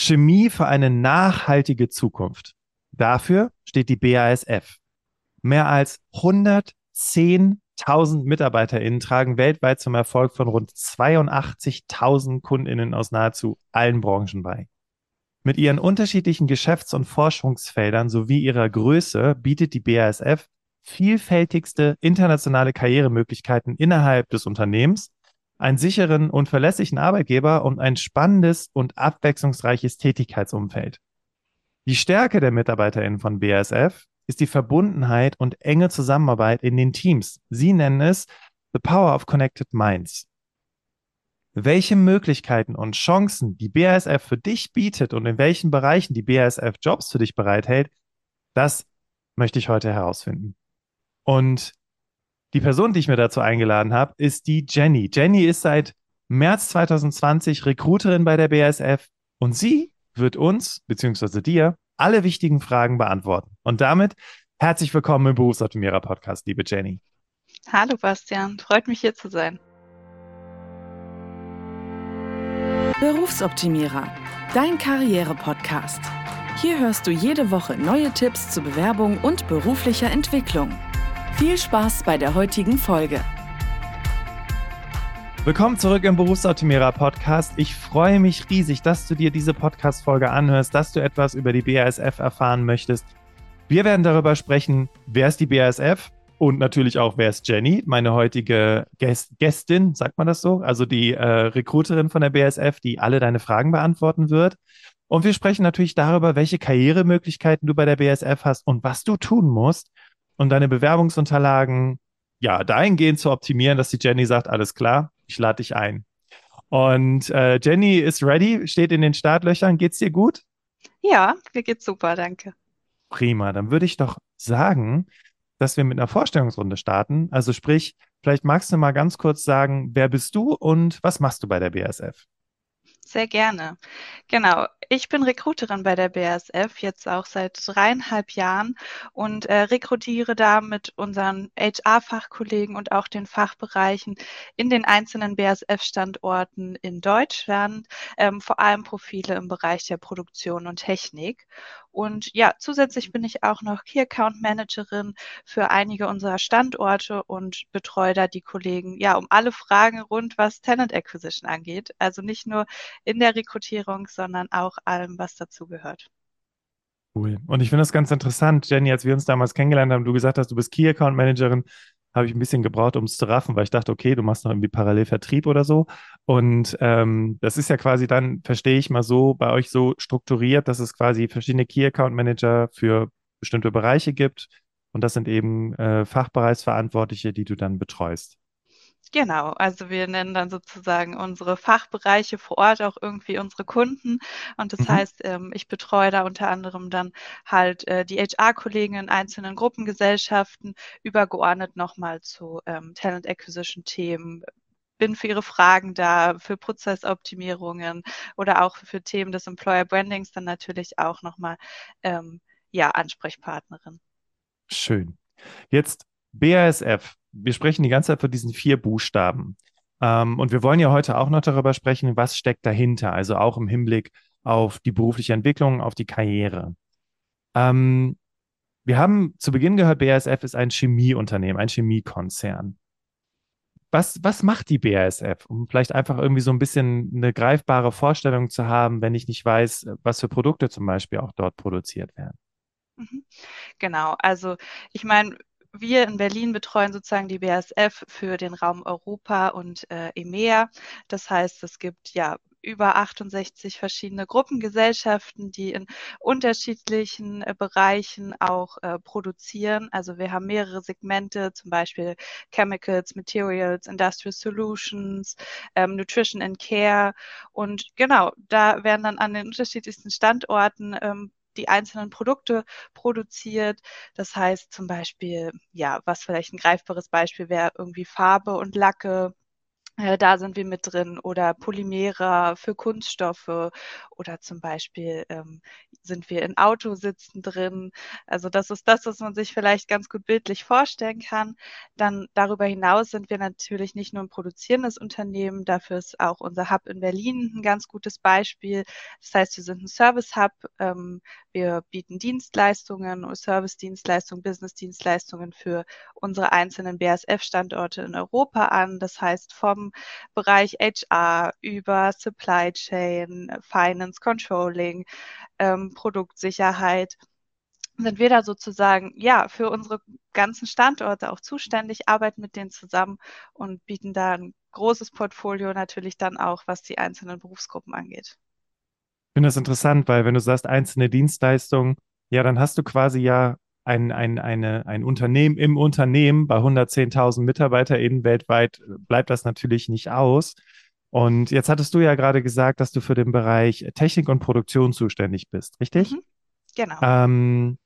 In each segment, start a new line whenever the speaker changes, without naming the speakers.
Chemie für eine nachhaltige Zukunft. Dafür steht die BASF. Mehr als 110.000 MitarbeiterInnen tragen weltweit zum Erfolg von rund 82.000 KundInnen aus nahezu allen Branchen bei. Mit ihren unterschiedlichen Geschäfts- und Forschungsfeldern sowie ihrer Größe bietet die BASF vielfältigste internationale Karrieremöglichkeiten innerhalb des Unternehmens, einen sicheren und verlässlichen Arbeitgeber und ein spannendes und abwechslungsreiches Tätigkeitsumfeld. Die Stärke der MitarbeiterInnen von BASF ist die Verbundenheit und enge Zusammenarbeit in den Teams. Sie nennen es The Power of Connected Minds. Welche Möglichkeiten und Chancen die BASF für dich bietet und in welchen Bereichen die BASF Jobs für dich bereithält, das möchte ich heute herausfinden. Und die Person, die ich mir dazu eingeladen habe, ist die Jenny. Jenny ist seit März 2020 Recruiterin bei der BASF und sie wird uns, beziehungsweise dir, alle wichtigen Fragen beantworten. Und damit herzlich willkommen im Berufsoptimierer Podcast, liebe Jenny.
Hallo Bastian, freut mich hier zu sein.
Berufsoptimierer, dein Karriere-Podcast. Hier hörst du jede Woche neue Tipps zur Bewerbung und beruflicher Entwicklung. Viel Spaß bei der heutigen Folge.
Willkommen zurück im Berufsoptimierer Podcast. Ich freue mich riesig, dass du dir diese Podcast-Folge anhörst, dass du etwas über die BASF erfahren möchtest. Wir werden darüber sprechen, wer ist die BASF und natürlich auch, wer ist Jenny, meine heutige Gäst Gästin, sagt man das so? Also die äh, Recruiterin von der BASF, die alle deine Fragen beantworten wird. Und wir sprechen natürlich darüber, welche Karrieremöglichkeiten du bei der BASF hast und was du tun musst, um deine Bewerbungsunterlagen ja dahingehend zu optimieren, dass die Jenny sagt, alles klar, ich lade dich ein. Und äh, Jenny ist ready, steht in den Startlöchern. Geht's dir gut?
Ja, mir geht's super, danke.
Prima, dann würde ich doch sagen, dass wir mit einer Vorstellungsrunde starten. Also sprich, vielleicht magst du mal ganz kurz sagen, wer bist du und was machst du bei der BASF?
Sehr gerne. Genau. Ich bin Recruiterin bei der BASF, jetzt auch seit dreieinhalb Jahren und äh, rekrutiere da mit unseren HR-Fachkollegen und auch den Fachbereichen in den einzelnen BASF-Standorten in Deutschland, ähm, vor allem Profile im Bereich der Produktion und Technik. Und ja, zusätzlich bin ich auch noch Key Account Managerin für einige unserer Standorte und betreue da die Kollegen ja um alle Fragen rund, was Talent Acquisition angeht. Also nicht nur in der Rekrutierung, sondern auch allem, was dazu gehört.
Cool. Und ich finde das ganz interessant, Jenny, als wir uns damals kennengelernt haben, du gesagt hast, du bist Key Account Managerin habe ich ein bisschen gebraucht, um es zu raffen, weil ich dachte, okay, du machst noch irgendwie parallel Vertrieb oder so. Und ähm, das ist ja quasi dann, verstehe ich mal so, bei euch so strukturiert, dass es quasi verschiedene Key Account Manager für bestimmte Bereiche gibt. Und das sind eben äh, Fachbereichsverantwortliche, die du dann betreust.
Genau, also wir nennen dann sozusagen unsere Fachbereiche vor Ort auch irgendwie unsere Kunden. Und das mhm. heißt, ähm, ich betreue da unter anderem dann halt äh, die HR-Kollegen in einzelnen Gruppengesellschaften, übergeordnet nochmal zu ähm, Talent Acquisition-Themen, bin für Ihre Fragen da, für Prozessoptimierungen oder auch für Themen des Employer Brandings dann natürlich auch nochmal ähm, ja, Ansprechpartnerin.
Schön. Jetzt BASF wir sprechen die ganze Zeit von diesen vier Buchstaben. Ähm, und wir wollen ja heute auch noch darüber sprechen, was steckt dahinter, also auch im Hinblick auf die berufliche Entwicklung, auf die Karriere. Ähm, wir haben zu Beginn gehört, BASF ist ein Chemieunternehmen, ein Chemiekonzern. Was, was macht die BASF, um vielleicht einfach irgendwie so ein bisschen eine greifbare Vorstellung zu haben, wenn ich nicht weiß, was für Produkte zum Beispiel auch dort produziert werden?
Mhm. Genau, also ich meine, wir in Berlin betreuen sozusagen die BASF für den Raum Europa und äh, EMEA. Das heißt, es gibt ja über 68 verschiedene Gruppengesellschaften, die in unterschiedlichen äh, Bereichen auch äh, produzieren. Also wir haben mehrere Segmente, zum Beispiel Chemicals, Materials, Industrial Solutions, ähm, Nutrition and Care. Und genau, da werden dann an den unterschiedlichsten Standorten ähm, die einzelnen Produkte produziert. Das heißt zum Beispiel, ja, was vielleicht ein greifbares Beispiel wäre, irgendwie Farbe und Lacke, Äh, da sind wir mit drin oder Polymere für Kunststoffe oder zum Beispiel ähm, sind wir in Autositzen drin. Also das ist das, was man sich vielleicht ganz gut bildlich vorstellen kann. Dann darüber hinaus sind wir natürlich nicht nur ein produzierendes Unternehmen, dafür ist auch unser Hub in Berlin ein ganz gutes Beispiel. Das heißt, wir sind ein Service-Hub, ähm, wir bieten Dienstleistungen, Service-Dienstleistungen, Business-Dienstleistungen für unsere einzelnen BASF-Standorte in Europa an. Das heißt, vom Bereich HR über Supply Chain, Finance, Controlling, ähm, Produktsicherheit sind wir da sozusagen ja für unsere ganzen Standorte auch zuständig, arbeiten mit denen zusammen und bieten da ein großes Portfolio natürlich dann auch, was die einzelnen Berufsgruppen angeht.
Ich finde das interessant, weil wenn du sagst einzelne Dienstleistungen, ja, dann hast du quasi ja ein, ein, eine, ein Unternehmen im Unternehmen bei 110.000 MitarbeiterInnen weltweit bleibt das natürlich nicht aus. Und jetzt hattest du ja gerade gesagt, dass du für den Bereich Technik und Produktion zuständig bist, richtig? Mhm,
genau.
Ähm,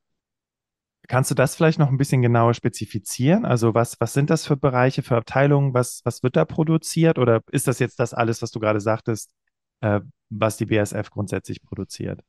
kannst du das vielleicht noch ein bisschen genauer spezifizieren? Also was, was sind das für Bereiche, für Abteilungen? Was, was wird da produziert? Oder ist das jetzt das alles, was du gerade sagtest, äh, was die BSF grundsätzlich produziert?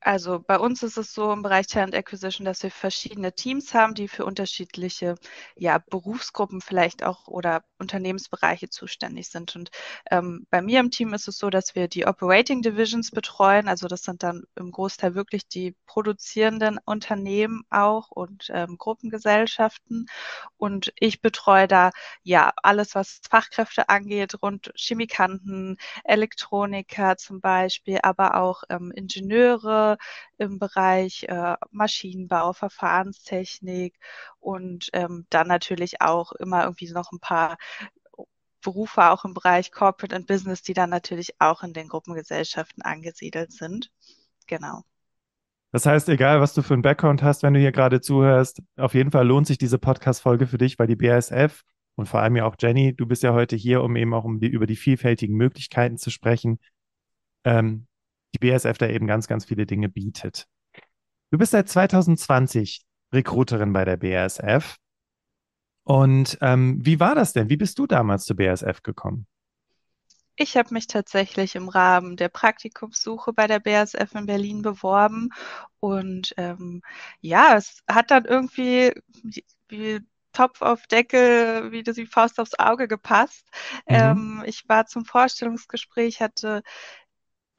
Also bei uns ist es so im Bereich Talent Acquisition, dass wir verschiedene Teams haben, die für unterschiedliche ja, Berufsgruppen vielleicht auch oder Unternehmensbereiche zuständig sind. Und ähm, bei mir im Team ist es so, dass wir die Operating Divisions betreuen. Also das sind dann im Großteil wirklich die produzierenden Unternehmen auch und ähm, Gruppengesellschaften. Und ich betreue da ja alles, was Fachkräfte angeht, rund Chemikanten, Elektroniker zum Beispiel, aber auch ähm, Ingenieure im Bereich äh, Maschinenbau, Verfahrenstechnik und ähm, dann natürlich auch immer irgendwie noch ein paar Berufe auch im Bereich Corporate and Business, die dann natürlich auch in den Gruppengesellschaften angesiedelt sind. Genau.
Das heißt, egal was du für einen Background hast, wenn du hier gerade zuhörst, auf jeden Fall lohnt sich diese Podcast-Folge für dich, weil die BASF und vor allem ja auch Jenny, du bist ja heute hier, um eben auch um die, über die vielfältigen Möglichkeiten zu sprechen. Ähm, die BASF da eben ganz, ganz viele Dinge bietet. Du bist seit 2020 Recruiterin bei der BASF. Und ähm, wie war das denn? Wie bist du damals zur BASF gekommen?
Ich habe mich tatsächlich im Rahmen der Praktikumssuche bei der BASF in Berlin beworben und ähm, ja, es hat dann irgendwie wie Topf auf Deckel, wie das wie Faust aufs Auge gepasst. Mhm. Ähm, ich war zum Vorstellungsgespräch, hatte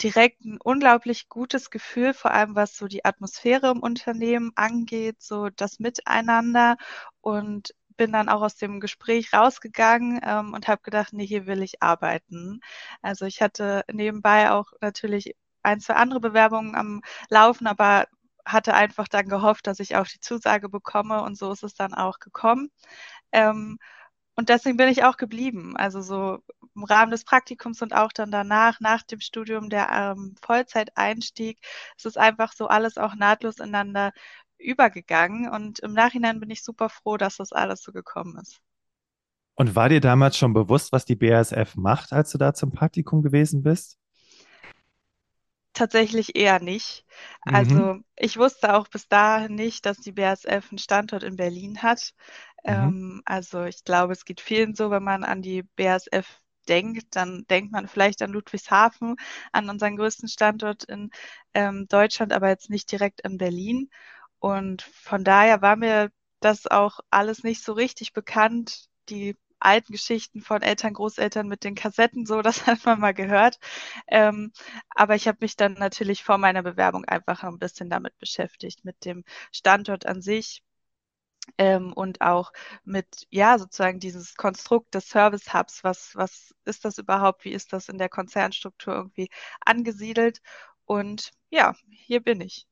direkt ein unglaublich gutes Gefühl, vor allem was so die Atmosphäre im Unternehmen angeht, so das Miteinander und bin dann auch aus dem Gespräch rausgegangen ähm, und habe gedacht, nee, hier will ich arbeiten. Also ich hatte nebenbei auch natürlich ein, zwei andere Bewerbungen am Laufen, aber hatte einfach dann gehofft, dass ich auch die Zusage bekomme und so ist es dann auch gekommen. Ähm, und deswegen bin ich auch geblieben. Also so im Rahmen des Praktikums und auch dann danach, nach dem Studium, der ähm, Vollzeiteinstieg, es ist einfach so alles auch nahtlos ineinander übergegangen. Und im Nachhinein bin ich super froh, dass das alles so gekommen ist.
Und war dir damals schon bewusst, was die BASF macht, als du da zum Praktikum gewesen bist?
Tatsächlich eher nicht. Mhm. Also ich wusste auch bis dahin nicht, dass die BASF einen Standort in Berlin hat. Mhm. Ähm, also ich glaube, es geht vielen so, wenn man an die BASF denkt, dann denkt man vielleicht an Ludwigshafen, an unseren größten Standort in ähm, Deutschland, aber jetzt nicht direkt in Berlin. Und von daher war mir das auch alles nicht so richtig bekannt. Die alten Geschichten von Eltern, Großeltern mit den Kassetten, so, das hat man mal gehört. Ähm, aber ich habe mich dann natürlich vor meiner Bewerbung einfach ein bisschen damit beschäftigt, mit dem Standort an sich, ähm, und auch mit, ja, sozusagen dieses Konstrukt des Service Hubs. Was, was ist das überhaupt? Wie ist das in der Konzernstruktur irgendwie angesiedelt? Und ja, hier bin ich.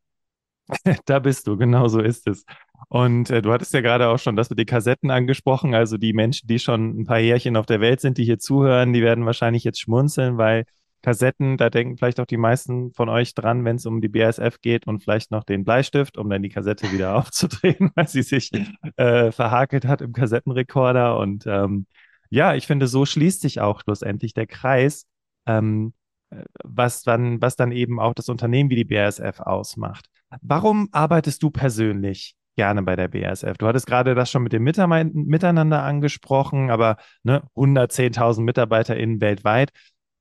Da bist du, genau so ist es. Und äh, du hattest ja gerade auch schon das mit den Kassetten angesprochen. Also die Menschen, die schon ein paar Jährchen auf der Welt sind, die hier zuhören, die werden wahrscheinlich jetzt schmunzeln, weil Kassetten, da denken vielleicht auch die meisten von euch dran, wenn es um die BASF geht und vielleicht noch den Bleistift, um dann die Kassette wieder aufzudrehen, weil sie sich äh, verhakelt hat im Kassettenrekorder. Und ähm, ja, ich finde, so schließt sich auch schlussendlich der Kreis, ähm, äh, was dann, was dann eben auch das Unternehmen wie die BASF ausmacht. Warum arbeitest du persönlich gerne bei der BASF? Du hattest gerade das schon mit dem Miteinander angesprochen, aber ne, 110.000 MitarbeiterInnen weltweit.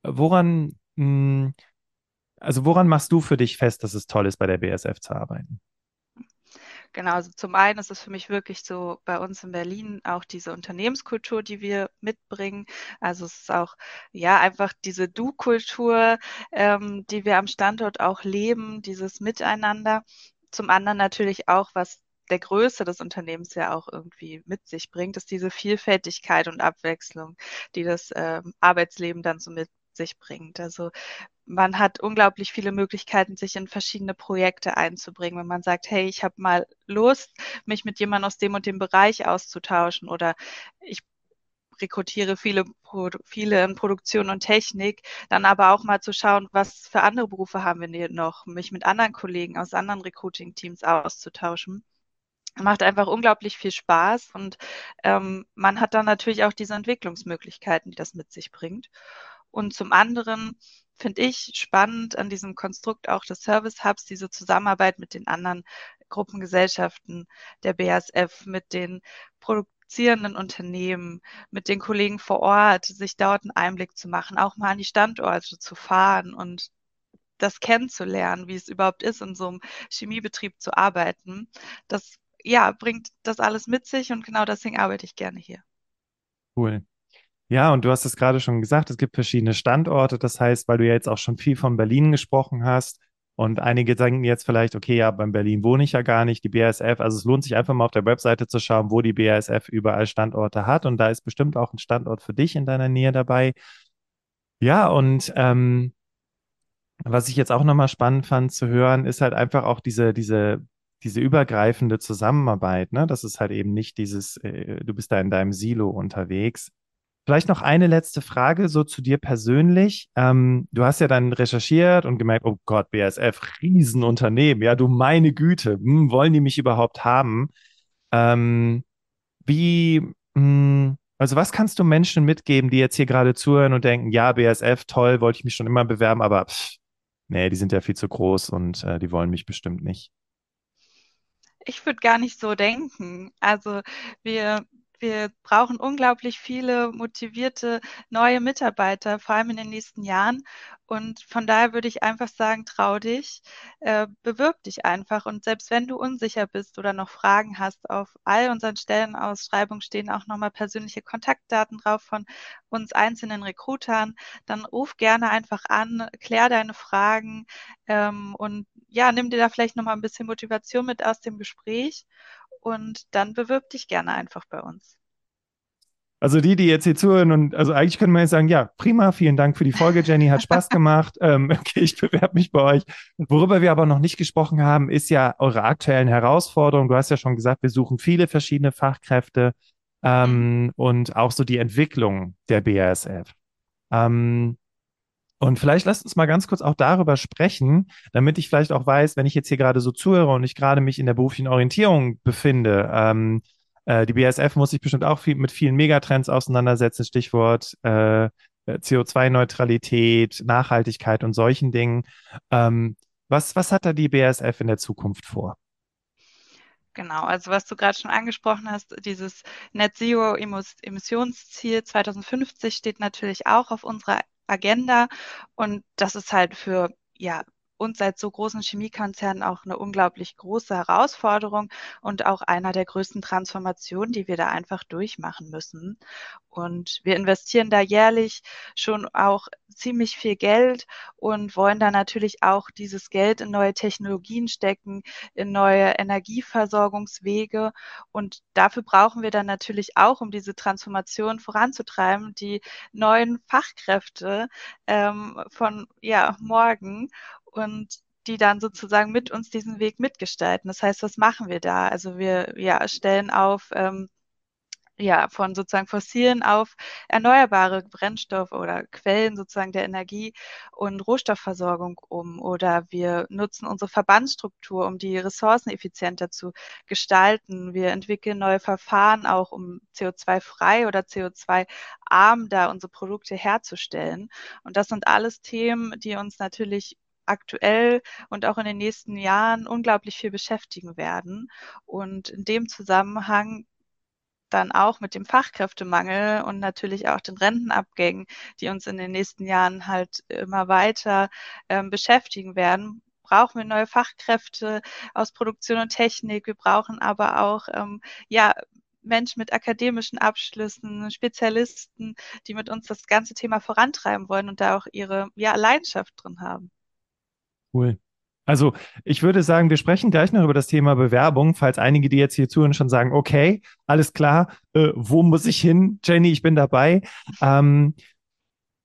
Woran, mh, hm, also woran machst du für dich fest, dass es toll ist, bei der BASF zu arbeiten?
Genau, also zum einen ist es für mich wirklich so bei uns in Berlin auch diese Unternehmenskultur, die wir mitbringen. Also es ist auch ja einfach diese Du-Kultur, ähm, die wir am Standort auch leben, dieses Miteinander. Zum anderen natürlich auch, was der Größe des Unternehmens ja auch irgendwie mit sich bringt, ist diese Vielfältigkeit und Abwechslung, die das ähm, Arbeitsleben dann so mit sich bringt. Also man hat unglaublich viele Möglichkeiten, sich in verschiedene Projekte einzubringen. Wenn man sagt, hey, ich habe mal Lust, mich mit jemandem aus dem und dem Bereich auszutauschen oder ich rekrutiere viele, viele in Produktion und Technik, dann aber auch mal zu schauen, was für andere Berufe haben wir noch, mich mit anderen Kollegen aus anderen Recruiting-Teams auszutauschen. Macht einfach unglaublich viel Spaß und ähm, man hat dann natürlich auch diese Entwicklungsmöglichkeiten, die das mit sich bringt. Und zum anderen finde ich spannend an diesem Konstrukt auch des Service Hubs, diese Zusammenarbeit mit den anderen Gruppengesellschaften der BASF, mit den produzierenden Unternehmen, mit den Kollegen vor Ort, sich dort einen Einblick zu machen, auch mal an die Standorte zu fahren und das kennenzulernen, wie es überhaupt ist, in so einem Chemiebetrieb zu arbeiten. Das ja, bringt das alles mit sich und genau deswegen arbeite ich gerne hier.
Cool. Ja, und du hast es gerade schon gesagt, es gibt verschiedene Standorte. Das heißt, weil du ja jetzt auch schon viel von Berlin gesprochen hast und einige denken jetzt vielleicht, okay, ja, beim Berlin wohne ich ja gar nicht, die BASF. Also es lohnt sich einfach mal auf der Webseite zu schauen, wo die BASF überall Standorte hat. Und da ist bestimmt auch ein Standort für dich in deiner Nähe dabei. Ja, und ähm, was ich jetzt auch nochmal spannend fand zu hören, ist halt einfach auch diese, diese, diese übergreifende Zusammenarbeit, ne? Das ist halt eben nicht dieses, äh, du bist da in deinem Silo unterwegs. Vielleicht noch eine letzte Frage so zu dir persönlich. Ähm, du hast ja dann recherchiert und gemerkt, oh Gott, BASF, Riesenunternehmen. Ja, du meine Güte, hm, wollen die mich überhaupt haben? Ähm, wie, mh, hm, also was kannst du Menschen mitgeben, die jetzt hier gerade zuhören und denken, ja, BASF, toll, wollte ich mich schon immer bewerben, aber pff, nee, die sind ja viel zu groß und äh, die wollen mich bestimmt nicht.
Ich würde gar nicht so denken. Also wir wir brauchen unglaublich viele motivierte neue Mitarbeiter, vor allem in den nächsten Jahren. Und von daher würde ich einfach sagen, trau dich, äh, bewirb dich einfach. Und selbst wenn du unsicher bist oder noch Fragen hast, auf all unseren Stellenausschreibungen stehen auch nochmal persönliche Kontaktdaten drauf von uns einzelnen Recruitern. Dann ruf gerne einfach an, klär deine Fragen ähm, und ja, nimm dir da vielleicht nochmal ein bisschen Motivation mit aus dem Gespräch und dann bewirb dich gerne einfach bei uns.
Also die, die jetzt hier zuhören und also eigentlich können wir jetzt sagen, ja, prima, vielen Dank für die Folge, Jenny, hat Spaß gemacht. ähm, okay, ich bewerbe mich bei euch. Worüber wir aber noch nicht gesprochen haben, ist ja eure aktuellen Herausforderungen. Du hast ja schon gesagt, wir suchen viele verschiedene Fachkräfte ähm, und auch so die Entwicklung der BASF. Ähm, und vielleicht lasst uns mal ganz kurz auch darüber sprechen, damit ich vielleicht auch weiß, wenn ich jetzt hier gerade so zuhöre und ich gerade mich in der beruflichen Orientierung befinde. Ähm, äh, die BASF muss sich bestimmt auch viel, mit vielen Megatrends auseinandersetzen, Stichwort äh, CO2-Neutralität, Nachhaltigkeit und solchen Dingen. Ähm, was, was hat da die BASF in der Zukunft vor?
Genau, also was du gerade schon angesprochen hast, dieses Net Zero Emissionsziel 2050 steht natürlich auch auf unserer Agenda. Und das ist halt für ja, uns als so großen Chemiekonzernen auch eine unglaublich große Herausforderung und auch einer der größten Transformationen, die wir da einfach durchmachen müssen. Und wir investieren da jährlich schon auch ziemlich viel Geld und wollen da natürlich auch dieses Geld in neue Technologien stecken, in neue Energieversorgungswege. Und dafür brauchen wir dann natürlich auch, um diese Transformation voranzutreiben, die neuen Fachkräfte ähm, von ja, morgen und die dann sozusagen mit uns diesen Weg mitgestalten. Das heißt, was machen wir da? Also wir ja, stellen auf ähm, ja, von sozusagen fossilen auf erneuerbare Brennstoffe oder Quellen sozusagen der Energie und Rohstoffversorgung um. Oder wir nutzen unsere Verbandsstruktur, um die Ressourcen effizienter zu gestalten. Wir entwickeln neue Verfahren auch, um CO2-frei oder CO2-arm da unsere Produkte herzustellen. Und das sind alles Themen, die uns natürlich aktuell und auch in den nächsten Jahren unglaublich viel beschäftigen werden. Und in dem Zusammenhang dann auch mit dem Fachkräftemangel und natürlich auch den Rentenabgängen, die uns in den nächsten Jahren halt immer weiter ähm, beschäftigen werden, brauchen wir neue Fachkräfte aus Produktion und Technik. Wir brauchen aber auch ähm, ja Menschen mit akademischen Abschlüssen, Spezialisten, die mit uns das ganze Thema vorantreiben wollen und da auch ihre ja, Leidenschaft drin haben.
Cool. Also ich würde sagen, wir sprechen gleich noch über das Thema Bewerbung, falls einige, die jetzt hier zuhören, schon sagen, okay, alles klar, äh, wo muss ich hin? Jenny, ich bin dabei. Ähm,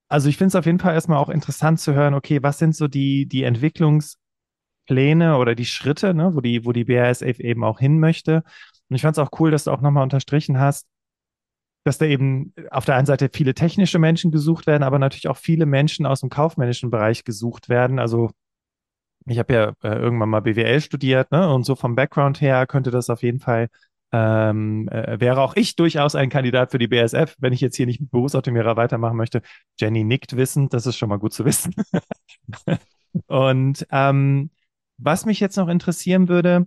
also ich finde es auf jeden Fall erstmal auch interessant zu hören, okay, was sind so die, die Entwicklungspläne oder die Schritte, ne, wo die, wo die BASF eben auch hin möchte. Und ich fand es auch cool, dass du auch nochmal unterstrichen hast, dass da eben auf der einen Seite viele technische Menschen gesucht werden, aber natürlich auch viele Menschen aus dem kaufmännischen Bereich gesucht werden. Also ich habe ja äh, irgendwann mal BWL studiert, ne? Und so vom Background her könnte das auf jeden Fall, ähm, äh, wäre auch ich durchaus ein Kandidat für die BSF, wenn ich jetzt hier nicht mit Berufsoptimierer weitermachen möchte. Jenny nickt wissend, das ist schon mal gut zu wissen. Und ähm, was mich jetzt noch interessieren würde,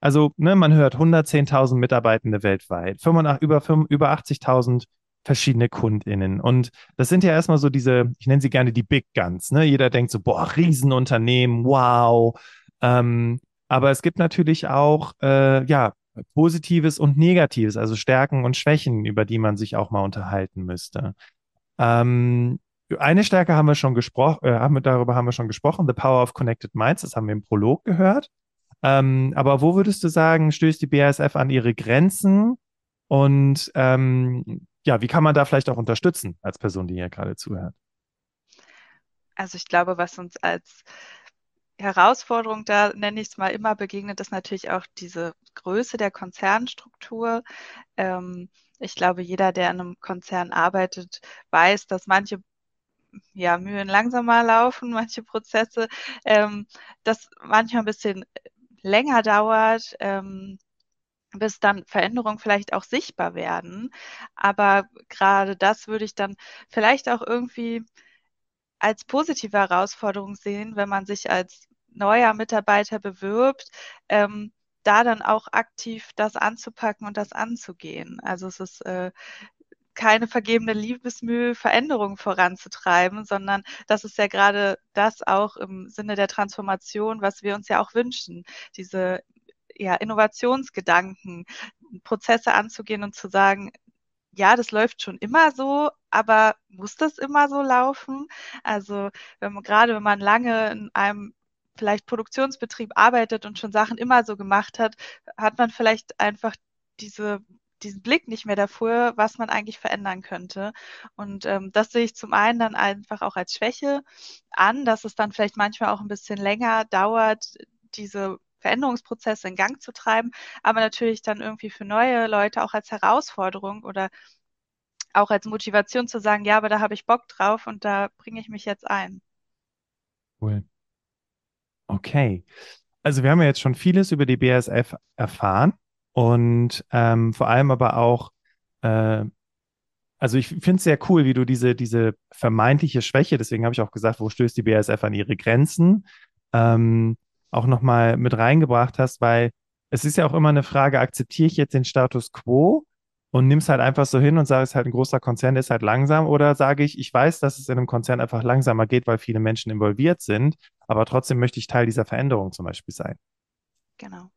also ne, man hört 110.000 Mitarbeitende weltweit, 85, über, über 80.000 verschiedene KundInnen. Und das sind ja erstmal so diese, ich nenne sie gerne die Big Guns. Ne? Jeder denkt so, boah, Riesenunternehmen, wow. Ähm, aber es gibt natürlich auch, äh, ja, Positives und Negatives, also Stärken und Schwächen, über die man sich auch mal unterhalten müsste. Ähm, eine Stärke haben wir schon gesprochen, äh, darüber haben wir schon gesprochen, The Power of Connected Minds, das haben wir im Prolog gehört. Ähm, aber wo würdest du sagen, stößt die BASF an ihre Grenzen und ähm, ja, wie kann man da vielleicht auch unterstützen als Person, die hier gerade zuhört?
Also ich glaube, was uns als Herausforderung da, nenne ich es mal, immer begegnet, ist natürlich auch diese Größe der Konzernstruktur. Ähm, ich glaube, jeder, der in einem Konzern arbeitet, weiß, dass manche ja, Mühen langsamer laufen, manche Prozesse, ähm, das manchmal ein bisschen länger dauert. Ähm, bis dann Veränderungen vielleicht auch sichtbar werden. Aber gerade das würde ich dann vielleicht auch irgendwie als positive Herausforderung sehen, wenn man sich als neuer Mitarbeiter bewirbt, ähm, da dann auch aktiv das anzupacken und das anzugehen. Also es ist äh, keine vergebene Liebesmühe, Veränderungen voranzutreiben, sondern das ist ja gerade das auch im Sinne der Transformation, was wir uns ja auch wünschen, diese ja, Innovationsgedanken, Prozesse anzugehen und zu sagen, ja, das läuft schon immer so, aber muss das immer so laufen? Also wenn man, gerade wenn man lange in einem vielleicht Produktionsbetrieb arbeitet und schon Sachen immer so gemacht hat, hat man vielleicht einfach diese diesen Blick nicht mehr dafür, was man eigentlich verändern könnte. Und ähm, das sehe ich zum einen dann einfach auch als Schwäche an, dass es dann vielleicht manchmal auch ein bisschen länger dauert, diese Veränderungsprozesse in Gang zu treiben, aber natürlich dann irgendwie für neue Leute auch als Herausforderung oder auch als Motivation zu sagen, ja, aber da habe ich Bock drauf und da bringe ich mich jetzt ein.
Cool. Okay. Also wir haben ja jetzt schon vieles über die BASF erfahren und ähm, vor allem aber auch, äh, also ich finde es sehr cool, wie du diese, diese vermeintliche Schwäche, deswegen habe ich auch gesagt, wo stößt die BASF an ihre Grenzen, ähm, auch nochmal mit reingebracht hast, weil es ist ja auch immer eine Frage, akzeptiere ich jetzt den Status quo und nimm es halt einfach so hin und sage, es ist halt ein großer Konzern, der ist halt langsam, oder sage ich, ich weiß, dass es in einem Konzern einfach langsamer geht, weil viele Menschen involviert sind, aber trotzdem möchte ich Teil dieser Veränderung zum Beispiel sein.
Genau.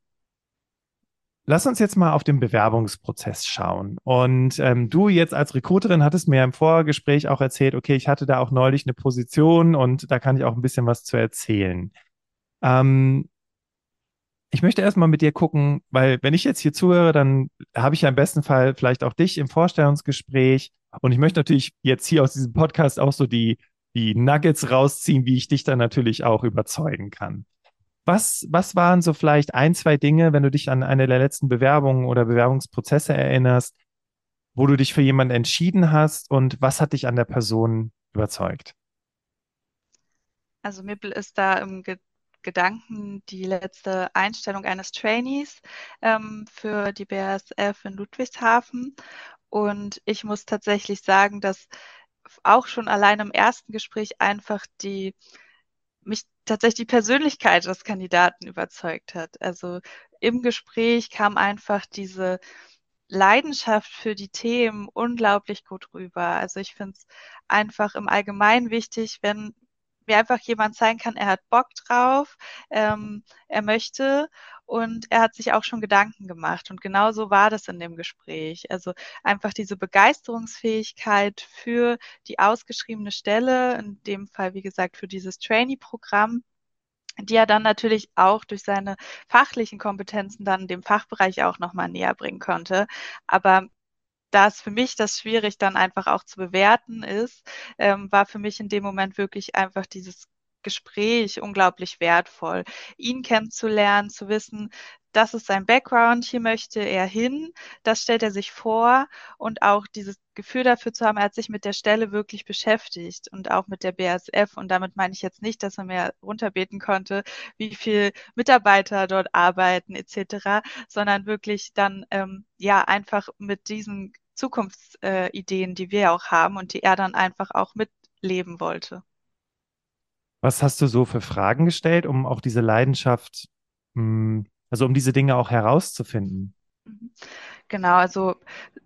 Lass uns jetzt mal auf den Bewerbungsprozess schauen. Und ähm, du jetzt als Recruiterin hattest mir im Vorgespräch auch erzählt, okay, ich hatte da auch neulich eine Position und da kann ich auch ein bisschen was zu erzählen. Ähm, ich möchte erstmal mit dir gucken, weil wenn ich jetzt hier zuhöre, dann habe ich ja im besten Fall vielleicht auch dich im Vorstellungsgespräch. Und ich möchte natürlich jetzt hier aus diesem Podcast auch so die, die Nuggets rausziehen, wie ich dich dann natürlich auch überzeugen kann. Was, was waren so vielleicht ein, zwei Dinge, wenn du dich an eine der letzten Bewerbungen oder Bewerbungsprozesse erinnerst, wo du dich für jemanden entschieden hast und was hat dich an der Person überzeugt?
Also mir ist da im Gedanken die letzte Einstellung eines Trainees ähm, für die BASF in Ludwigshafen. Und ich muss tatsächlich sagen, dass auch schon allein im ersten Gespräch einfach die mich tatsächlich die Persönlichkeit des Kandidaten überzeugt hat. Also im Gespräch kam einfach diese Leidenschaft für die Themen unglaublich gut rüber. Also ich finde es einfach im Allgemeinen wichtig, wenn mir einfach jemand zeigen kann, er hat Bock drauf, ähm, er möchte und er hat sich auch schon Gedanken gemacht. Und genau so war das in dem Gespräch. Also einfach diese Begeisterungsfähigkeit für die ausgeschriebene Stelle, in dem Fall, wie gesagt, für dieses Trainee-Programm die er dann natürlich auch durch seine fachlichen Kompetenzen dann dem Fachbereich auch nochmal näher bringen konnte. Aber da es für mich das schwierig dann einfach auch zu bewerten ist, ähm, war für mich in dem Moment wirklich einfach dieses Gespräch unglaublich wertvoll, ihn kennenzulernen, zu wissen, das ist sein Background, hier möchte er hin, das stellt er sich vor und auch dieses Gefühl dafür zu haben, er hat sich mit der Stelle wirklich beschäftigt und auch mit der BASF und damit meine ich jetzt nicht, dass er mir runterbeten konnte, wie viel Mitarbeiter dort arbeiten etc., sondern wirklich dann ähm, ja einfach mit diesen Zukunftsideen, äh, die wir auch haben und die er dann einfach auch mitleben wollte.
Was hast du so für Fragen gestellt, um auch diese Leidenschaft, hm, also um diese Dinge auch herauszufinden?
Mhm. Genau, also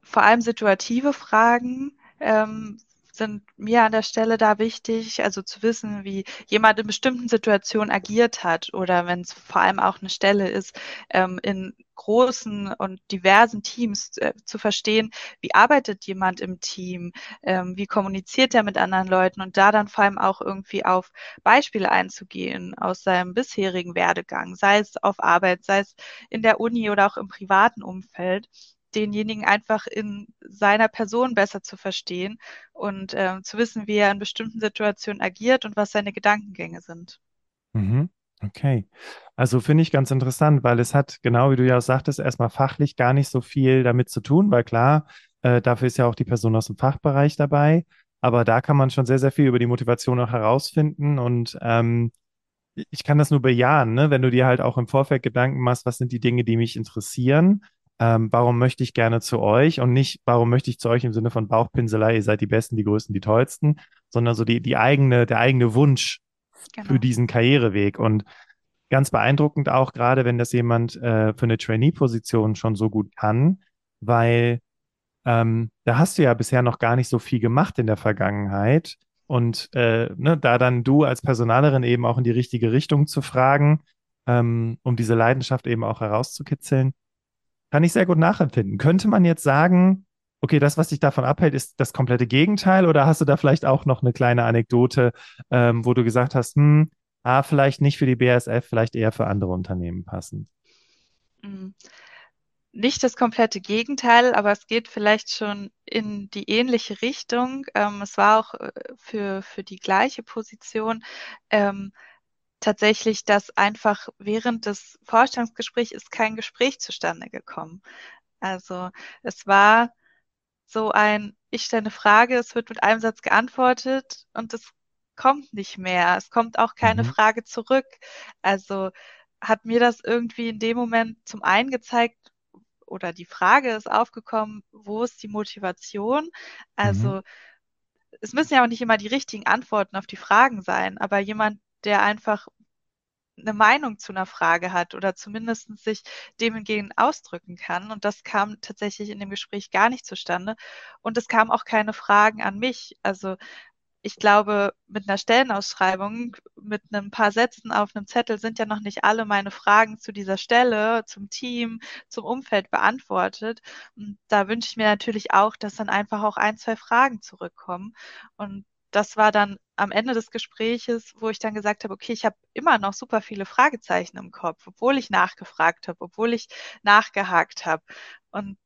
vor allem situative Fragen. Ähm, sind mir an der Stelle da wichtig, also zu wissen, wie jemand in bestimmten Situationen agiert hat oder wenn es vor allem auch eine Stelle ist, ähm, in großen und diversen Teams äh, zu verstehen, wie arbeitet jemand im Team, ähm, wie kommuniziert er mit anderen Leuten und da dann vor allem auch irgendwie auf Beispiele einzugehen aus seinem bisherigen Werdegang, sei es auf Arbeit, sei es in der Uni oder auch im privaten Umfeld denjenigen einfach in seiner Person besser zu verstehen und äh, zu wissen, wie er in bestimmten Situationen agiert und was seine Gedankengänge sind.
Mhm. Okay. Also finde ich ganz interessant, weil es hat, genau wie du ja auch sagtest, erstmal fachlich gar nicht so viel damit zu tun, weil klar, äh, dafür ist ja auch die Person aus dem Fachbereich dabei. Aber da kann man schon sehr, sehr viel über die Motivation auch herausfinden. Und ähm, ich kann das nur bejahen, ne? wenn du dir halt auch im Vorfeld Gedanken machst, was sind die Dinge, die mich interessieren ähm, warum möchte ich gerne zu euch und nicht, warum möchte ich zu euch im Sinne von Bauchpinselei, ihr seid die Besten, die Größten, die Tollsten, sondern so die, die eigene, der eigene Wunsch genau. für diesen Karriereweg. Und ganz beeindruckend auch gerade, wenn das jemand äh, für eine Trainee-Position schon so gut kann, weil ähm, da hast du ja bisher noch gar nicht so viel gemacht in der Vergangenheit. Und äh, ne, da dann du als Personalerin eben auch in die richtige Richtung zu fragen, ähm, um diese Leidenschaft eben auch herauszukitzeln, kann ich sehr gut nachempfinden. Könnte man jetzt sagen, okay, das, was dich davon abhält, ist das komplette Gegenteil? Oder hast du da vielleicht auch noch eine kleine Anekdote, ähm, wo du gesagt hast, hm, ah, vielleicht nicht für die BASF, vielleicht eher für andere Unternehmen passend?
Mhm. Nicht das komplette Gegenteil, aber es geht vielleicht schon in die ähnliche Richtung. Ähm, es war auch äh, für, für die gleiche Position. Ähm, tatsächlich, dass einfach während des Vorstellungsgesprächs ist kein Gespräch zustande gekommen. Also es war so ein, ich stelle eine Frage, es wird mit einem Satz geantwortet und es kommt nicht mehr. Es kommt auch keine mhm. Frage zurück. Also hat mir das irgendwie in dem Moment zum einen gezeigt, oder die Frage ist aufgekommen, wo ist die Motivation? Also mhm. es müssen ja auch nicht immer die richtigen Antworten auf die Fragen sein, aber jemand, der einfach eine Meinung zu einer Frage hat oder zumindest sich dem hingegen ausdrücken kann. Und das kam tatsächlich in dem Gespräch gar nicht zustande. Und es kamen auch keine Fragen an mich. Also ich glaube, mit einer Stellenausschreibung, mit ein paar Sätzen auf einem Zettel sind ja noch nicht alle meine Fragen zu dieser Stelle, zum Team, zum Umfeld beantwortet. Und da wünsche ich mir natürlich auch, dass dann einfach auch ein, zwei Fragen zurückkommen. Und das war dann am Ende des Gespräches, wo ich dann gesagt habe, okay, ich habe immer noch super viele Fragezeichen im Kopf, obwohl ich nachgefragt habe, obwohl ich nachgehakt habe und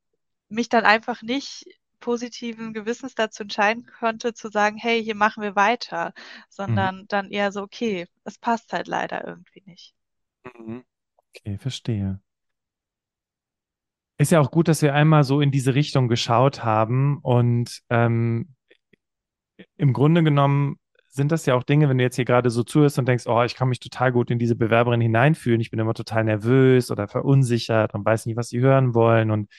mich dann einfach nicht positiven Gewissens dazu entscheiden konnte, zu sagen, hey, hier machen wir weiter, sondern mhm. dann eher so, okay, es passt halt leider irgendwie nicht.
Mhm. Okay, verstehe. Ist ja auch gut, dass wir einmal so in diese Richtung geschaut haben und ähm, im Grunde genommen sind das ja auch Dinge, wenn du jetzt hier gerade so zuhörst und denkst, oh, ich kann mich total gut in diese Bewerberin hineinfühlen, ich bin immer total nervös oder verunsichert und weiß nicht, was sie hören wollen. Und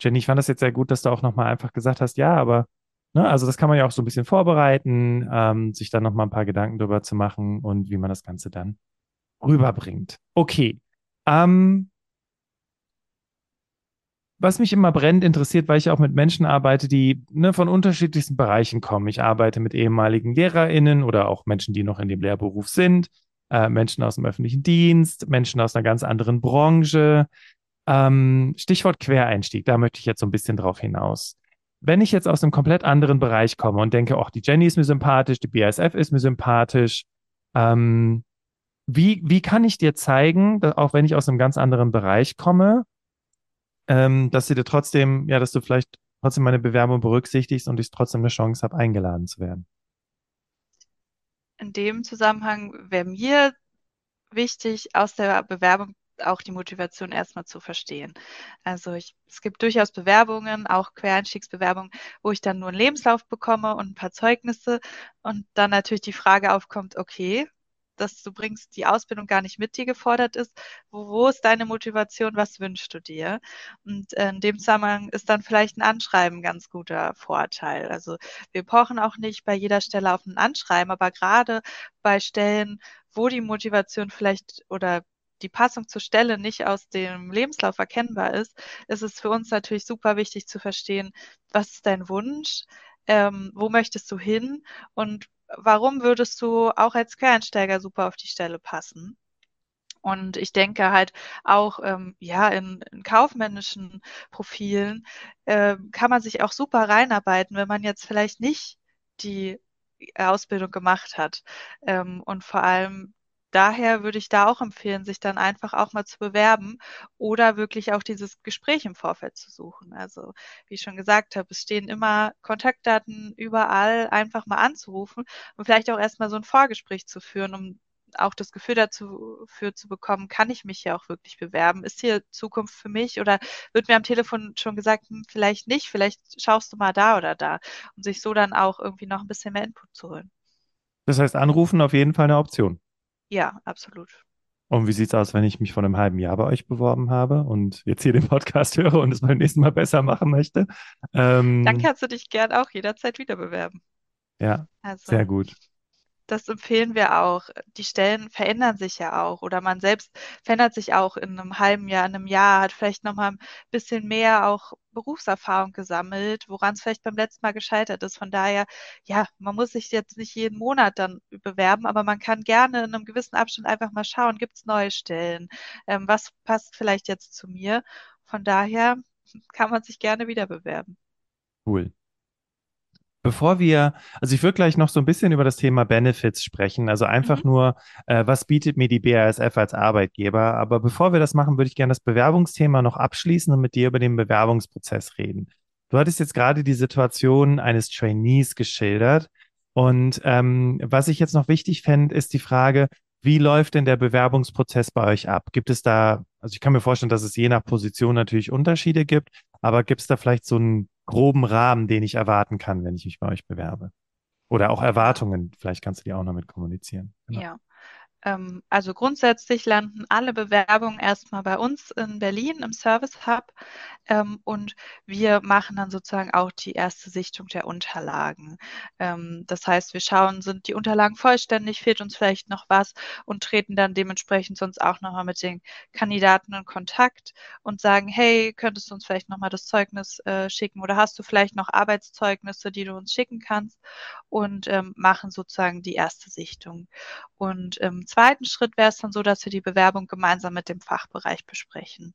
Jenny, ich fand das jetzt sehr gut, dass du auch nochmal einfach gesagt hast, ja, aber Ne? Also das kann man ja auch so ein bisschen vorbereiten, ähm, sich dann noch mal ein paar Gedanken darüber zu machen und wie man das Ganze dann rüberbringt. Okay. Ähm, was mich immer brennend interessiert, weil ich auch mit Menschen arbeite, die ne, von unterschiedlichsten Bereichen kommen. Ich arbeite mit ehemaligen LehrerInnen oder auch Menschen, die noch in dem Lehrberuf sind, äh, Menschen aus dem öffentlichen Dienst, Menschen aus einer ganz anderen Branche. Ähm, Stichwort Quereinstieg, da möchte ich jetzt so ein bisschen drauf hinaus. Wenn ich jetzt aus einem komplett anderen Bereich komme und denke, auch die Jenny ist mir sympathisch, die BASF ist mir sympathisch, ähm, wie, wie kann ich dir zeigen, dass, auch wenn ich aus einem ganz anderen Bereich komme, ähm, dass du dir trotzdem, ja, dass du vielleicht trotzdem meine Bewerbung berücksichtigst und ich trotzdem eine Chance habe, eingeladen zu werden?
In dem Zusammenhang wäre mir wichtig, aus der Bewerbung auch die Motivation erstmal zu verstehen. Also ich, es gibt durchaus Bewerbungen, auch Quereinstiegsbewerbungen, wo ich dann nur einen Lebenslauf bekomme und ein paar Zeugnisse und dann natürlich die Frage aufkommt, okay, dass du bringst die Ausbildung gar nicht mit dir gefordert ist. Wo, wo ist deine Motivation? Was wünschst du dir? Und äh, in dem Zusammenhang ist dann vielleicht ein Anschreiben ein ganz guter Vorteil. Also wir pochen auch nicht bei jeder Stelle auf ein Anschreiben, aber gerade bei Stellen, wo die Motivation vielleicht oder die Passung zur Stelle nicht aus dem Lebenslauf erkennbar ist, ist es für uns natürlich super wichtig zu verstehen, was ist dein Wunsch, ähm, wo möchtest du hin und warum würdest du auch als Quereinsteiger super auf die Stelle passen? Und ich denke halt auch, ähm, ja, in, in kaufmännischen Profilen äh, kann man sich auch super reinarbeiten, wenn man jetzt vielleicht nicht die Ausbildung gemacht hat. Ähm, und vor allem daher würde ich da auch empfehlen, sich dann einfach auch mal zu bewerben oder wirklich auch dieses Gespräch im Vorfeld zu suchen. Also, wie ich schon gesagt habe, es stehen immer Kontaktdaten überall, einfach mal anzurufen und vielleicht auch erstmal so ein Vorgespräch zu führen, um auch das Gefühl dazu für zu bekommen, kann ich mich hier auch wirklich bewerben? Ist hier Zukunft für mich? Oder wird mir am Telefon schon gesagt, hm, vielleicht nicht, vielleicht schaust du mal da oder da und sich so dann auch irgendwie noch ein bisschen mehr Input zu holen.
Das heißt, anrufen auf jeden Fall eine Option.
Ja, absolut.
Und wie sieht es aus, wenn ich mich vor einem halben Jahr bei euch beworben habe und jetzt hier den Podcast höre und es beim nächsten Mal besser machen möchte?
Ähm, Dann kannst du dich gern auch jederzeit wieder bewerben.
Ja, also, sehr gut
das empfehlen wir auch. Die Stellen verändern sich ja auch oder man selbst verändert sich auch in einem halben Jahr, in einem Jahr, hat vielleicht noch mal ein bisschen mehr auch Berufserfahrung gesammelt, woran es vielleicht beim letzten Mal gescheitert ist. Von daher, ja, man muss sich jetzt nicht jeden Monat dann bewerben, aber man kann gerne in einem gewissen Abstand einfach mal schauen, gibt es neue Stellen? Ähm, was passt vielleicht jetzt zu mir? Von daher kann man sich gerne wieder bewerben.
Cool. Bevor wir, also ich würde gleich noch so ein bisschen über das Thema Benefits sprechen, also einfach mhm. nur, äh, was bietet mir die BASF als Arbeitgeber. Aber bevor wir das machen, würde ich gerne das Bewerbungsthema noch abschließen und mit dir über den Bewerbungsprozess reden. Du hattest jetzt gerade die Situation eines Trainees geschildert. Und ähm, was ich jetzt noch wichtig fände, ist die Frage, wie läuft denn der Bewerbungsprozess bei euch ab? Gibt es da, also ich kann mir vorstellen, dass es je nach Position natürlich Unterschiede gibt, aber gibt es da vielleicht so einen groben Rahmen, den ich erwarten kann, wenn ich mich bei euch bewerbe? Oder auch Erwartungen, vielleicht kannst du die auch noch mit kommunizieren.
Genau. Ja. Ähm, also grundsätzlich landen alle Bewerbungen erstmal bei uns in Berlin im Service Hub ähm, und wir machen dann sozusagen auch die erste Sichtung der Unterlagen. Ähm, das heißt, wir schauen, sind die Unterlagen vollständig, fehlt uns vielleicht noch was und treten dann dementsprechend sonst auch nochmal mit den Kandidaten in Kontakt und sagen, hey, könntest du uns vielleicht nochmal das Zeugnis äh, schicken oder hast du vielleicht noch Arbeitszeugnisse, die du uns schicken kannst und ähm, machen sozusagen die erste Sichtung. Und im zweiten Schritt wäre es dann so, dass wir die Bewerbung gemeinsam mit dem Fachbereich besprechen.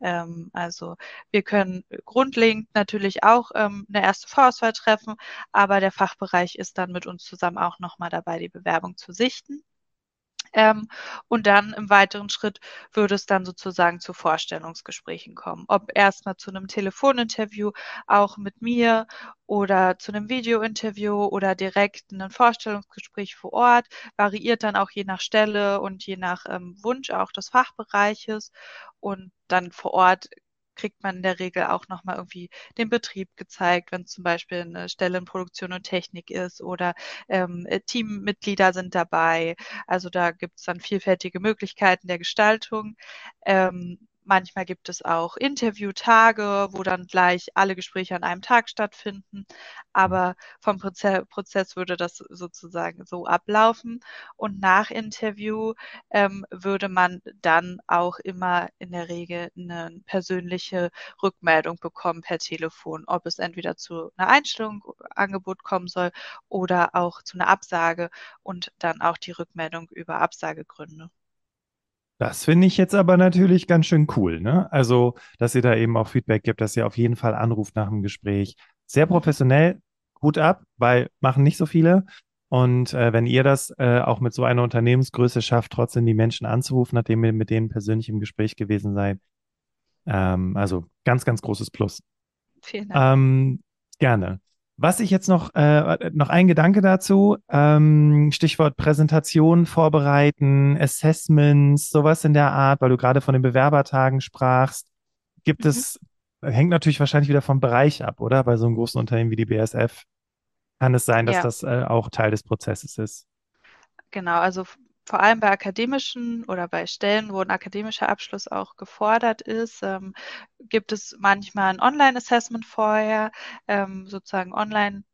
Ähm, also wir können grundlegend natürlich auch ähm, eine erste Vorauswahl treffen, aber der Fachbereich ist dann mit uns zusammen auch nochmal dabei, die Bewerbung zu sichten. Ähm, und dann im weiteren Schritt würde es dann sozusagen zu Vorstellungsgesprächen kommen. Ob erstmal zu einem Telefoninterview auch mit mir oder zu einem Videointerview oder direkt ein Vorstellungsgespräch vor Ort, variiert dann auch je nach Stelle und je nach ähm, Wunsch auch des Fachbereiches. Und dann vor Ort kriegt man in der Regel auch nochmal irgendwie den Betrieb gezeigt, wenn zum Beispiel eine Stelle in Produktion und Technik ist oder ähm, äh, Teammitglieder sind dabei. Also da gibt es dann vielfältige Möglichkeiten der Gestaltung. Ähm, manchmal gibt es auch Interviewtage, wo dann gleich alle Gespräche an einem Tag stattfinden. Aber vom Proze Prozess würde das sozusagen so ablaufen. Und nach Interview ähm, würde man dann auch immer in der Regel eine persönliche Rückmeldung bekommen per Telefon, ob es entweder zu einer Einstellung, Angebot kommen soll oder auch zu einer Absage und dann auch die Rückmeldung über Absagegründe.
Das finde ich jetzt aber natürlich ganz schön cool, ne? Also, dass ihr da eben auch Feedback gibt, dass ihr auf jeden Fall anruft nach dem Gespräch. Sehr professionell, Hut ab, weil machen nicht so viele. Und äh, wenn ihr das äh, auch mit so einer Unternehmensgröße schafft, trotzdem die Menschen anzurufen, nachdem ihr mit denen persönlich im Gespräch gewesen seid, ähm, also ganz, ganz großes Plus.
Vielen Dank.
Ähm, gerne. Was ich jetzt noch, äh, noch ein Gedanke dazu, ähm, Stichwort Präsentation vorbereiten, Assessments, sowas in der Art, weil du gerade von den Bewerbertagen sprachst. Gibt mhm. es, hängt natürlich wahrscheinlich wieder vom Bereich ab, oder? Bei so einem großen Unternehmen wie die BSF kann es sein, dass ja. das äh, auch Teil des Prozesses ist.
Genau, also vor allem bei akademischen oder bei Stellen, wo ein akademischer Abschluss auch gefordert ist, ähm, gibt es manchmal ein Online-Assessment vorher, ähm, sozusagen online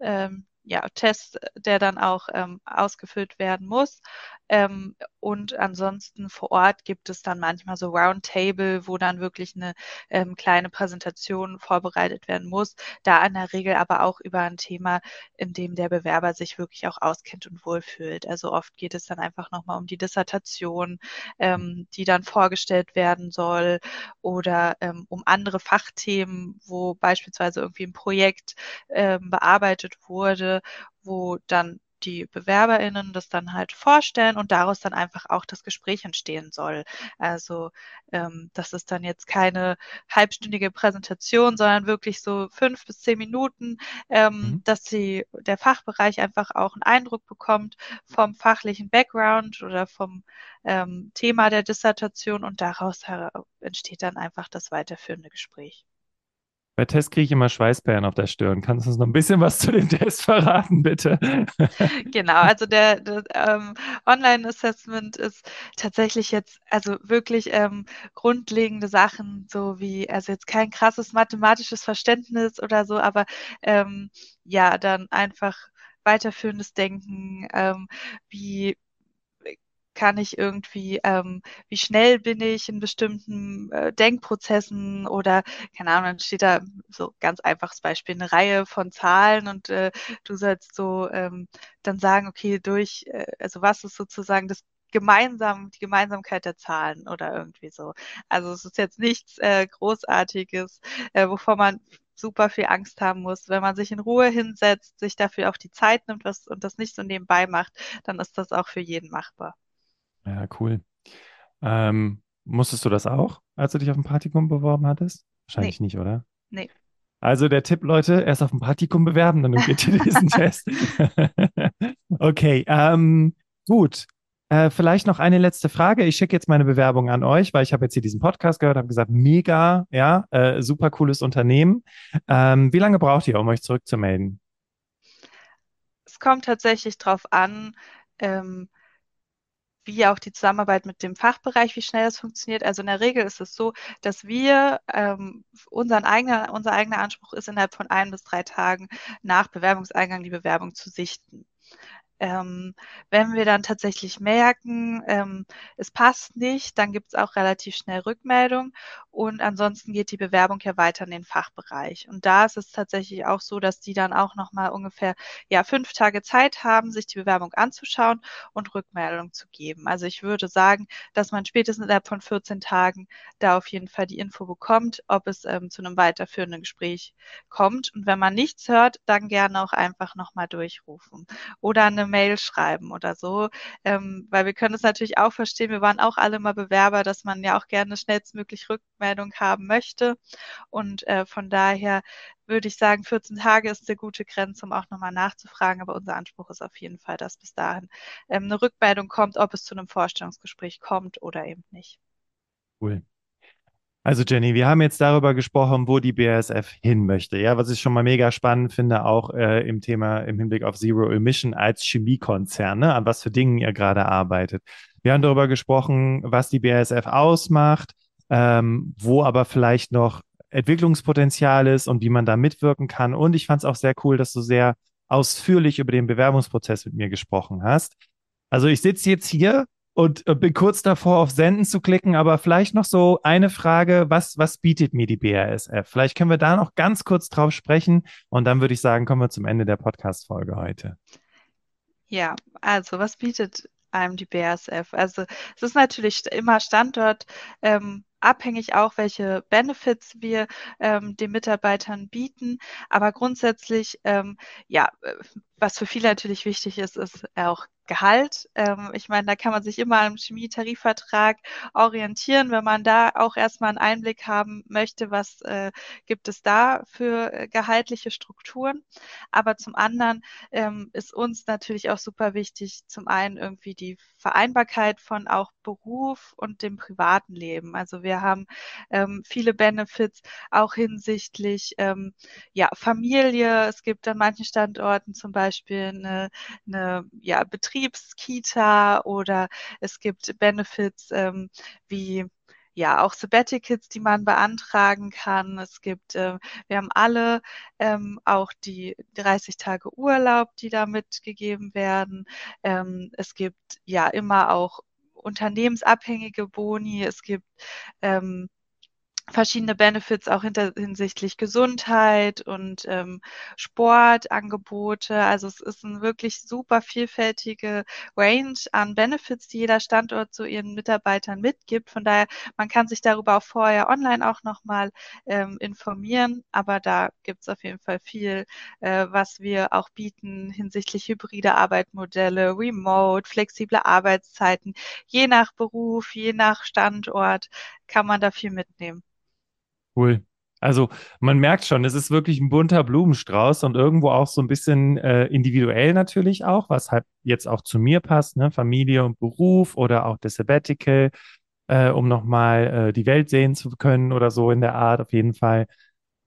ähm, ja, Test, der dann auch ähm, ausgefüllt werden muss. Ähm, und ansonsten vor Ort gibt es dann manchmal so Roundtable, wo dann wirklich eine ähm, kleine Präsentation vorbereitet werden muss. Da in der Regel aber auch über ein Thema, in dem der Bewerber sich wirklich auch auskennt und wohlfühlt. Also oft geht es dann einfach nochmal um die Dissertation, ähm, die dann vorgestellt werden soll oder ähm, um andere Fachthemen, wo beispielsweise irgendwie ein Projekt ähm, bearbeitet wurde, wo dann die BewerberInnen das dann halt vorstellen und daraus dann einfach auch das Gespräch entstehen soll. Also ähm, das ist dann jetzt keine halbstündige Präsentation, sondern wirklich so fünf bis zehn Minuten, ähm, mhm. dass sie der Fachbereich einfach auch einen Eindruck bekommt vom fachlichen Background oder vom ähm, Thema der Dissertation und daraus entsteht dann einfach das weiterführende Gespräch.
Bei Tests kriege ich immer Schweißperlen auf der Stirn. Kannst du uns noch ein bisschen was zu den Tests verraten, bitte?
genau, also der, der ähm, Online-Assessment ist tatsächlich jetzt also wirklich ähm, grundlegende Sachen, so wie, also jetzt kein krasses mathematisches Verständnis oder so, aber ähm, ja, dann einfach weiterführendes Denken, ähm, wie kann ich irgendwie, ähm, wie schnell bin ich in bestimmten äh, Denkprozessen oder, keine Ahnung, dann steht da so ganz einfaches Beispiel, eine Reihe von Zahlen und äh, du sollst so ähm, dann sagen, okay, durch, äh, also was ist sozusagen das gemeinsam, die Gemeinsamkeit der Zahlen oder irgendwie so. Also es ist jetzt nichts äh, Großartiges, äh, wovor man super viel Angst haben muss. Wenn man sich in Ruhe hinsetzt, sich dafür auch die Zeit nimmt was, und das nicht so nebenbei macht, dann ist das auch für jeden machbar.
Ja, cool. Ähm, musstest du das auch, als du dich auf ein Praktikum beworben hattest? Wahrscheinlich nee. nicht, oder?
Nee.
Also der Tipp, Leute, erst auf ein Praktikum bewerben, dann geht ihr diesen Test. okay, ähm, gut. Äh, vielleicht noch eine letzte Frage. Ich schicke jetzt meine Bewerbung an euch, weil ich habe jetzt hier diesen Podcast gehört, habe gesagt, mega, ja, äh, super cooles Unternehmen. Ähm, wie lange braucht ihr, um euch zurückzumelden?
Es kommt tatsächlich drauf an, ähm, wie auch die Zusammenarbeit mit dem Fachbereich, wie schnell das funktioniert. Also in der Regel ist es so, dass wir ähm, unseren eigenen, unser eigener Anspruch ist, innerhalb von ein bis drei Tagen nach Bewerbungseingang die Bewerbung zu sichten. Ähm, wenn wir dann tatsächlich merken, ähm, es passt nicht, dann gibt es auch relativ schnell Rückmeldung und ansonsten geht die Bewerbung ja weiter in den Fachbereich. Und da ist es tatsächlich auch so, dass die dann auch nochmal ungefähr ja, fünf Tage Zeit haben, sich die Bewerbung anzuschauen und Rückmeldung zu geben. Also ich würde sagen, dass man spätestens innerhalb von 14 Tagen da auf jeden Fall die Info bekommt, ob es ähm, zu einem weiterführenden Gespräch kommt. Und wenn man nichts hört, dann gerne auch einfach nochmal durchrufen oder eine Mail schreiben oder so, ähm, weil wir können es natürlich auch verstehen, wir waren auch alle mal Bewerber, dass man ja auch gerne schnellstmöglich Rückmeldung haben möchte und äh, von daher würde ich sagen, 14 Tage ist eine gute Grenze, um auch nochmal nachzufragen. Aber unser Anspruch ist auf jeden Fall, dass bis dahin ähm, eine Rückmeldung kommt, ob es zu einem Vorstellungsgespräch kommt oder eben nicht.
Cool. Also Jenny, wir haben jetzt darüber gesprochen, wo die BASF hin möchte. Ja, was ich schon mal mega spannend finde, auch äh, im Thema im Hinblick auf Zero Emission als Chemiekonzern, ne, an was für Dingen ihr gerade arbeitet. Wir haben darüber gesprochen, was die BASF ausmacht, ähm, wo aber vielleicht noch Entwicklungspotenzial ist und wie man da mitwirken kann. Und ich fand es auch sehr cool, dass du sehr ausführlich über den Bewerbungsprozess mit mir gesprochen hast. Also ich sitze jetzt hier und äh, bin kurz davor, auf Senden zu klicken, aber vielleicht noch so eine Frage, was, was bietet mir die BASF? Vielleicht können wir da noch ganz kurz drauf sprechen und dann würde ich sagen, kommen wir zum Ende der Podcast-Folge heute.
Ja, also was bietet einem die BASF? Also es ist natürlich immer Standort ähm, abhängig auch, welche Benefits wir ähm, den Mitarbeitern bieten. Aber grundsätzlich, ähm, ja, äh, was für viele natürlich wichtig ist, ist auch Gehalt. Ähm, ich meine, da kann man sich immer am Chemietarifvertrag orientieren, wenn man da auch erstmal einen Einblick haben möchte, was äh, gibt es da für äh, gehaltliche Strukturen. Aber zum anderen ähm, ist uns natürlich auch super wichtig, zum einen irgendwie die Vereinbarkeit von auch Beruf und dem privaten Leben. Also wir haben ähm, viele Benefits auch hinsichtlich ähm, ja, Familie. Es gibt an manchen Standorten zum Beispiel eine, eine ja, Betrieb Betriebskita oder es gibt Benefits ähm, wie ja auch Sabbaticals, die man beantragen kann. Es gibt, äh, wir haben alle ähm, auch die 30 Tage Urlaub, die da mitgegeben werden. Ähm, es gibt ja immer auch unternehmensabhängige Boni. Es gibt ähm, verschiedene Benefits auch hinter, hinsichtlich Gesundheit und ähm, Sportangebote. Also es ist eine wirklich super vielfältige Range an Benefits, die jeder Standort zu ihren Mitarbeitern mitgibt. Von daher, man kann sich darüber auch vorher online auch nochmal ähm, informieren. Aber da gibt es auf jeden Fall viel, äh, was wir auch bieten hinsichtlich hybride Arbeitsmodelle, Remote, flexible Arbeitszeiten. Je nach Beruf, je nach Standort kann man da viel mitnehmen.
Cool. Also man merkt schon, es ist wirklich ein bunter Blumenstrauß und irgendwo auch so ein bisschen äh, individuell natürlich auch, was halt jetzt auch zu mir passt, ne? Familie und Beruf oder auch das Sabbatical, äh, um nochmal äh, die Welt sehen zu können oder so in der Art, auf jeden Fall.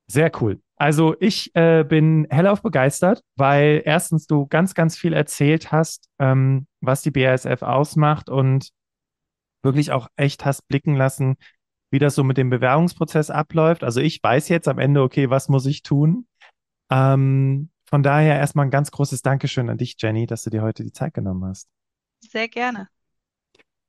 Sehr cool. Also ich äh, bin hellauf begeistert, weil erstens du ganz, ganz viel erzählt hast, ähm, was die BASF ausmacht und wirklich auch echt hast blicken lassen, wie das so mit dem Bewerbungsprozess abläuft. Also ich weiß jetzt am Ende, okay, was muss ich tun? Ähm, von daher erstmal ein ganz großes Dankeschön an dich, Jenny, dass du dir heute die Zeit genommen hast.
Sehr gerne.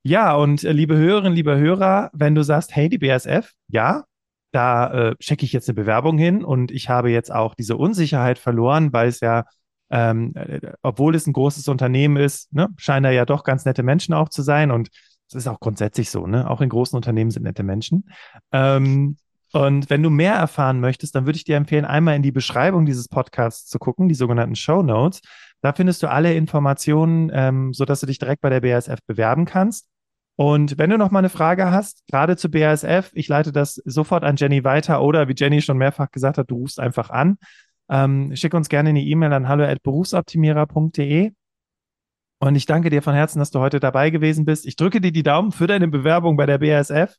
Ja, und äh, liebe Hörerinnen, liebe Hörer, wenn du sagst, hey, die BASF, ja, da äh, checke ich jetzt eine Bewerbung hin und ich habe jetzt auch diese Unsicherheit verloren, weil es ja, ähm, äh, obwohl es ein großes Unternehmen ist, ne, scheinen da ja doch ganz nette Menschen auch zu sein und das ist auch grundsätzlich so, ne? Auch in großen Unternehmen sind nette Menschen. Ähm, und wenn du mehr erfahren möchtest, dann würde ich dir empfehlen, einmal in die Beschreibung dieses Podcasts zu gucken, die sogenannten Show Notes. Da findest du alle Informationen, ähm, sodass du dich direkt bei der BASF bewerben kannst. Und wenn du noch mal eine Frage hast, gerade zu BASF, ich leite das sofort an Jenny weiter oder wie Jenny schon mehrfach gesagt hat, du rufst einfach an. Ähm, schick uns gerne eine E-Mail an hallo@berufsoptimierer.de und ich danke dir von Herzen, dass du heute dabei gewesen bist. Ich drücke dir die Daumen für deine Bewerbung bei der BASF.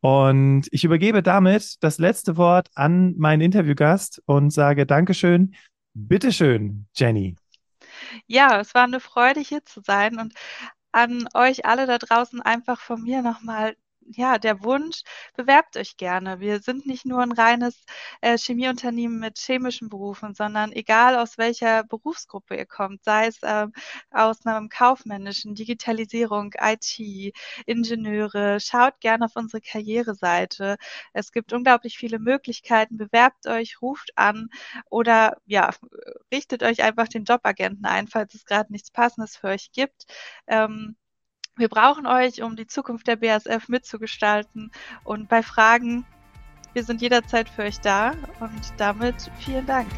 Und ich übergebe damit das letzte Wort an meinen Interviewgast und sage Dankeschön. Bitteschön, Jenny.
Ja, es war eine Freude, hier zu sein und an euch alle da draußen einfach von mir nochmal ja, der Wunsch, bewerbt euch gerne. Wir sind nicht nur ein reines äh, Chemieunternehmen mit chemischen Berufen, sondern egal aus welcher Berufsgruppe ihr kommt, sei es äh, aus einem kaufmännischen, Digitalisierung, IT, Ingenieure, schaut gerne auf unsere Karriereseite. Es gibt unglaublich viele Möglichkeiten. Bewerbt euch, ruft an oder ja, richtet euch einfach den Jobagenten ein, falls es gerade nichts Passendes für euch gibt. Ähm, wir brauchen euch, um die Zukunft der BASF mitzugestalten. Und bei Fragen, wir sind jederzeit für euch da. Und damit vielen Dank.